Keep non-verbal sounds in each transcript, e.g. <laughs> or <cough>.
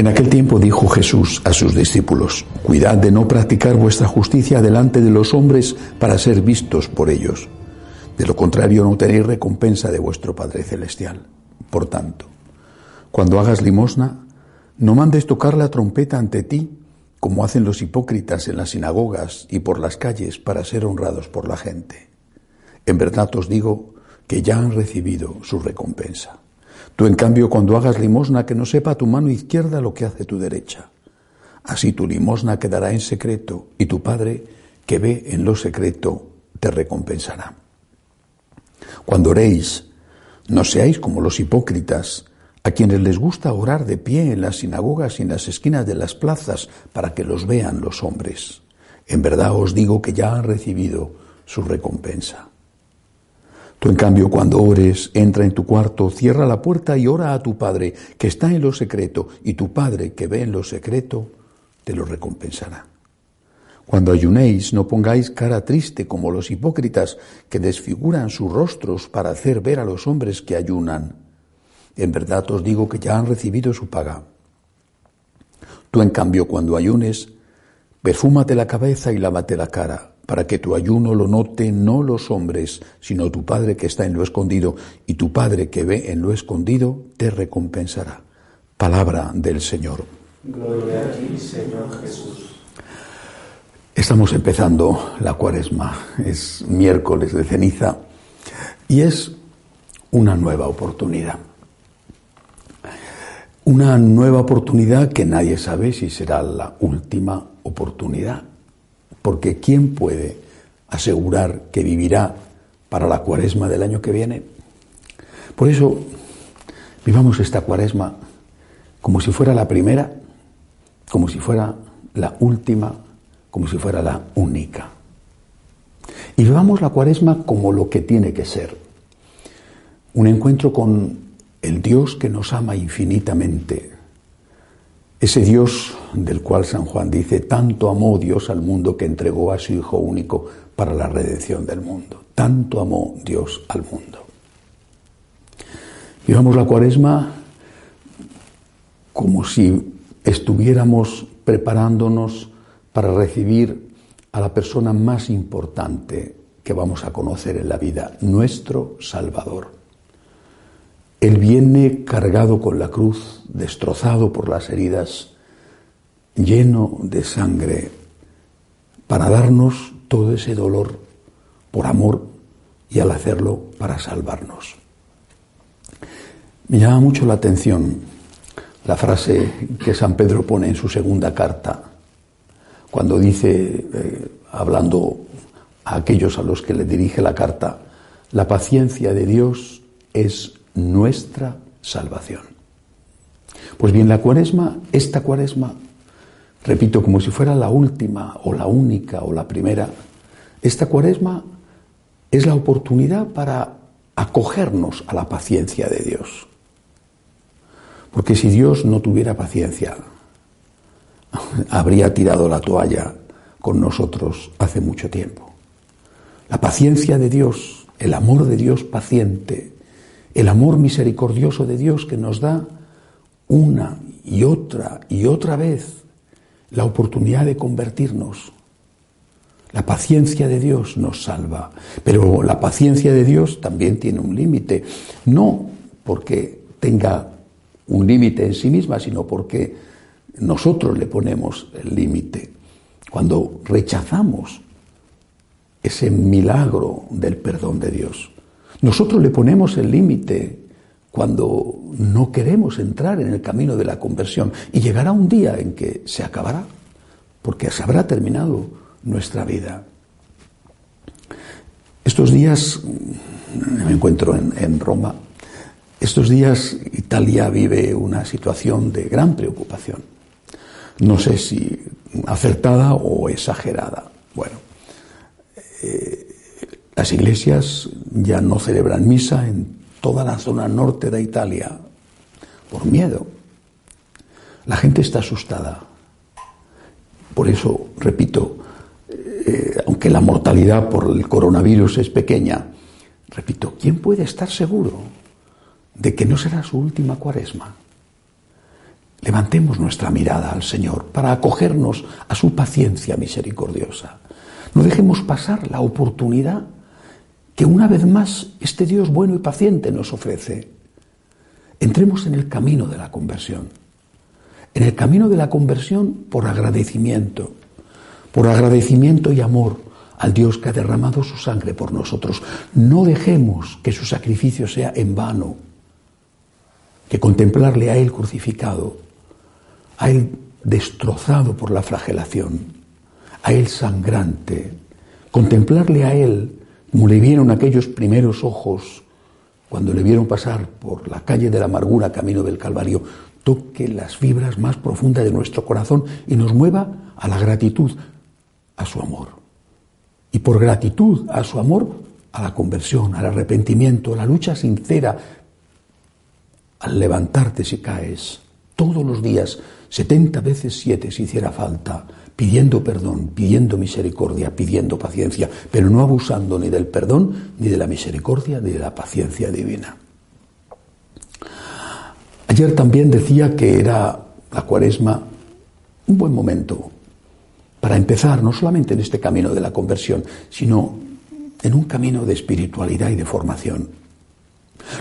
en aquel tiempo dijo Jesús a sus discípulos, Cuidad de no practicar vuestra justicia delante de los hombres para ser vistos por ellos. De lo contrario no tenéis recompensa de vuestro Padre Celestial. Por tanto, cuando hagas limosna, no mandes tocar la trompeta ante ti como hacen los hipócritas en las sinagogas y por las calles para ser honrados por la gente. En verdad os digo que ya han recibido su recompensa. Tú, en cambio, cuando hagas limosna, que no sepa tu mano izquierda lo que hace tu derecha. Así tu limosna quedará en secreto y tu Padre, que ve en lo secreto, te recompensará. Cuando oréis, no seáis como los hipócritas, a quienes les gusta orar de pie en las sinagogas y en las esquinas de las plazas para que los vean los hombres. En verdad os digo que ya han recibido su recompensa. Tú, en cambio, cuando ores, entra en tu cuarto, cierra la puerta y ora a tu Padre, que está en lo secreto, y tu Padre, que ve en lo secreto, te lo recompensará. Cuando ayunéis, no pongáis cara triste como los hipócritas que desfiguran sus rostros para hacer ver a los hombres que ayunan en verdad os digo que ya han recibido su paga. Tú, en cambio, cuando ayunes, perfúmate la cabeza y lávate la cara, para que tu ayuno lo note no los hombres, sino tu Padre que está en lo escondido, y tu Padre que ve en lo escondido te recompensará. Palabra del Señor. Gloria a ti, Señor Jesús. Estamos empezando la cuaresma, es miércoles de ceniza, y es una nueva oportunidad. Una nueva oportunidad que nadie sabe si será la última oportunidad, porque ¿quién puede asegurar que vivirá para la cuaresma del año que viene? Por eso, vivamos esta cuaresma como si fuera la primera, como si fuera la última, como si fuera la única. Y vivamos la cuaresma como lo que tiene que ser. Un encuentro con el Dios que nos ama infinitamente, ese Dios del cual San Juan dice, tanto amó Dios al mundo que entregó a su Hijo único para la redención del mundo. Tanto amó Dios al mundo. Vivamos la cuaresma como si estuviéramos preparándonos para recibir a la persona más importante que vamos a conocer en la vida, nuestro Salvador. Él viene cargado con la cruz, destrozado por las heridas, lleno de sangre, para darnos todo ese dolor por amor y al hacerlo para salvarnos. Me llama mucho la atención la frase que San Pedro pone en su segunda carta, cuando dice, eh, hablando a aquellos a los que le dirige la carta, la paciencia de Dios es nuestra salvación. Pues bien, la cuaresma, esta cuaresma, repito, como si fuera la última o la única o la primera, esta cuaresma es la oportunidad para acogernos a la paciencia de Dios. Porque si Dios no tuviera paciencia, <laughs> habría tirado la toalla con nosotros hace mucho tiempo. La paciencia de Dios, el amor de Dios paciente, el amor misericordioso de Dios que nos da una y otra y otra vez la oportunidad de convertirnos. La paciencia de Dios nos salva, pero la paciencia de Dios también tiene un límite, no porque tenga un límite en sí misma, sino porque nosotros le ponemos el límite. Cuando rechazamos ese milagro del perdón de Dios, nosotros le ponemos el límite cuando no queremos entrar en el camino de la conversión y llegará un día en que se acabará, porque se habrá terminado nuestra vida. Estos días, me encuentro en, en Roma, estos días Italia vive una situación de gran preocupación. No sé si acertada o exagerada. Bueno, eh, las iglesias ya no celebran misa en toda la zona norte de Italia por miedo. La gente está asustada. Por eso, repito, eh, aunque la mortalidad por el coronavirus es pequeña, repito, ¿quién puede estar seguro de que no será su última cuaresma? Levantemos nuestra mirada al Señor para acogernos a su paciencia misericordiosa. No dejemos pasar la oportunidad que una vez más este Dios bueno y paciente nos ofrece. Entremos en el camino de la conversión. En el camino de la conversión por agradecimiento, por agradecimiento y amor al Dios que ha derramado su sangre por nosotros. No dejemos que su sacrificio sea en vano, que contemplarle a Él crucificado, a Él destrozado por la flagelación, a Él sangrante, contemplarle a Él como le vieron aquellos primeros ojos cuando le vieron pasar por la calle de la amargura camino del Calvario, toque las fibras más profundas de nuestro corazón y nos mueva a la gratitud, a su amor. Y por gratitud a su amor, a la conversión, al arrepentimiento, a la lucha sincera, al levantarte si caes, todos los días, setenta veces siete si hiciera falta, pidiendo perdón, pidiendo misericordia, pidiendo paciencia, pero no abusando ni del perdón, ni de la misericordia, ni de la paciencia divina. Ayer también decía que era la cuaresma un buen momento para empezar, no solamente en este camino de la conversión, sino en un camino de espiritualidad y de formación.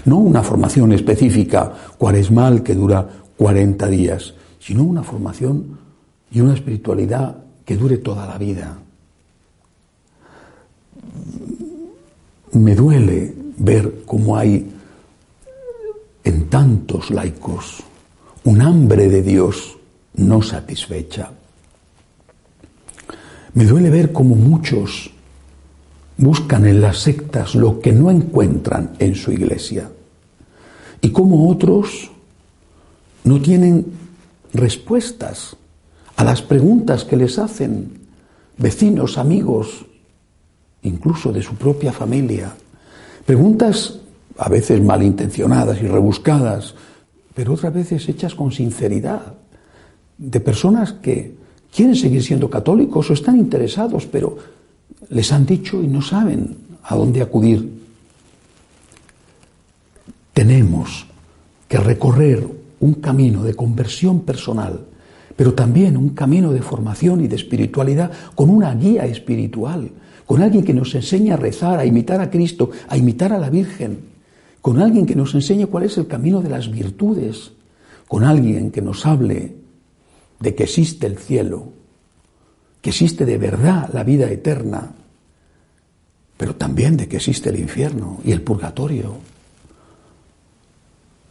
No una formación específica cuaresmal que dura 40 días, sino una formación y una espiritualidad que dure toda la vida. Me duele ver cómo hay en tantos laicos un hambre de Dios no satisfecha. Me duele ver cómo muchos buscan en las sectas lo que no encuentran en su iglesia y cómo otros no tienen respuestas a las preguntas que les hacen vecinos, amigos, incluso de su propia familia. Preguntas a veces malintencionadas y rebuscadas, pero otras veces hechas con sinceridad, de personas que quieren seguir siendo católicos o están interesados, pero les han dicho y no saben a dónde acudir. Tenemos que recorrer un camino de conversión personal pero también un camino de formación y de espiritualidad con una guía espiritual, con alguien que nos enseñe a rezar, a imitar a Cristo, a imitar a la Virgen, con alguien que nos enseñe cuál es el camino de las virtudes, con alguien que nos hable de que existe el cielo, que existe de verdad la vida eterna, pero también de que existe el infierno y el purgatorio,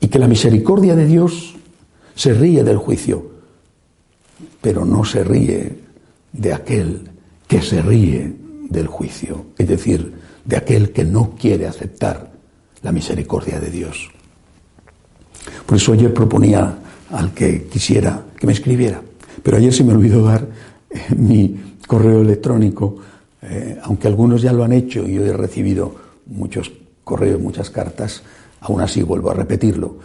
y que la misericordia de Dios se ríe del juicio, pero no se ríe de aquel que se ríe del juicio, es decir, de aquel que no quiere aceptar la misericordia de Dios. Por eso ayer proponía al que quisiera que me escribiera, pero ayer se me olvidó dar eh, mi correo electrónico, eh, aunque algunos ya lo han hecho y yo he recibido muchos correos, muchas cartas, aún así vuelvo a repetirlo,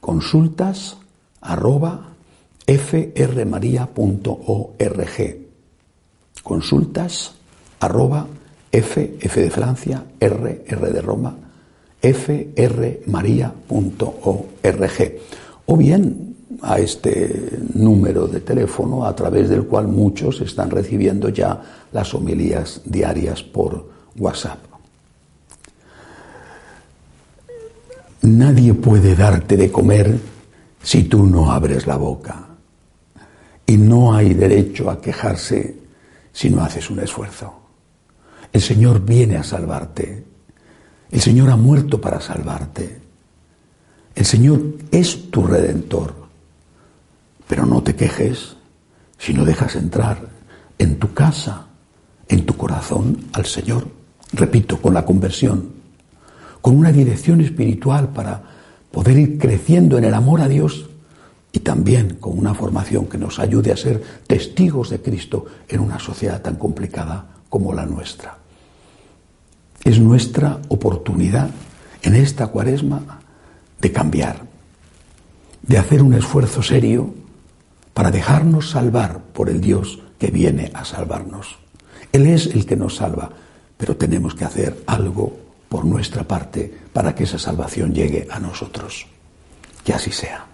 consultas arroba frmaria.org. Consultas arroba f, f de Francia, r, r de Roma, frmaria.org. O bien a este número de teléfono a través del cual muchos están recibiendo ya las homilías diarias por WhatsApp. Nadie puede darte de comer si tú no abres la boca. Y no hay derecho a quejarse si no haces un esfuerzo. El Señor viene a salvarte. El Señor ha muerto para salvarte. El Señor es tu redentor. Pero no te quejes si no dejas entrar en tu casa, en tu corazón, al Señor repito, con la conversión, con una dirección espiritual para poder ir creciendo en el amor a Dios y también con una formación que nos ayude a ser testigos de Cristo en una sociedad tan complicada como la nuestra. Es nuestra oportunidad en esta cuaresma de cambiar, de hacer un esfuerzo serio para dejarnos salvar por el Dios que viene a salvarnos. Él es el que nos salva, pero tenemos que hacer algo por nuestra parte para que esa salvación llegue a nosotros. Que así sea.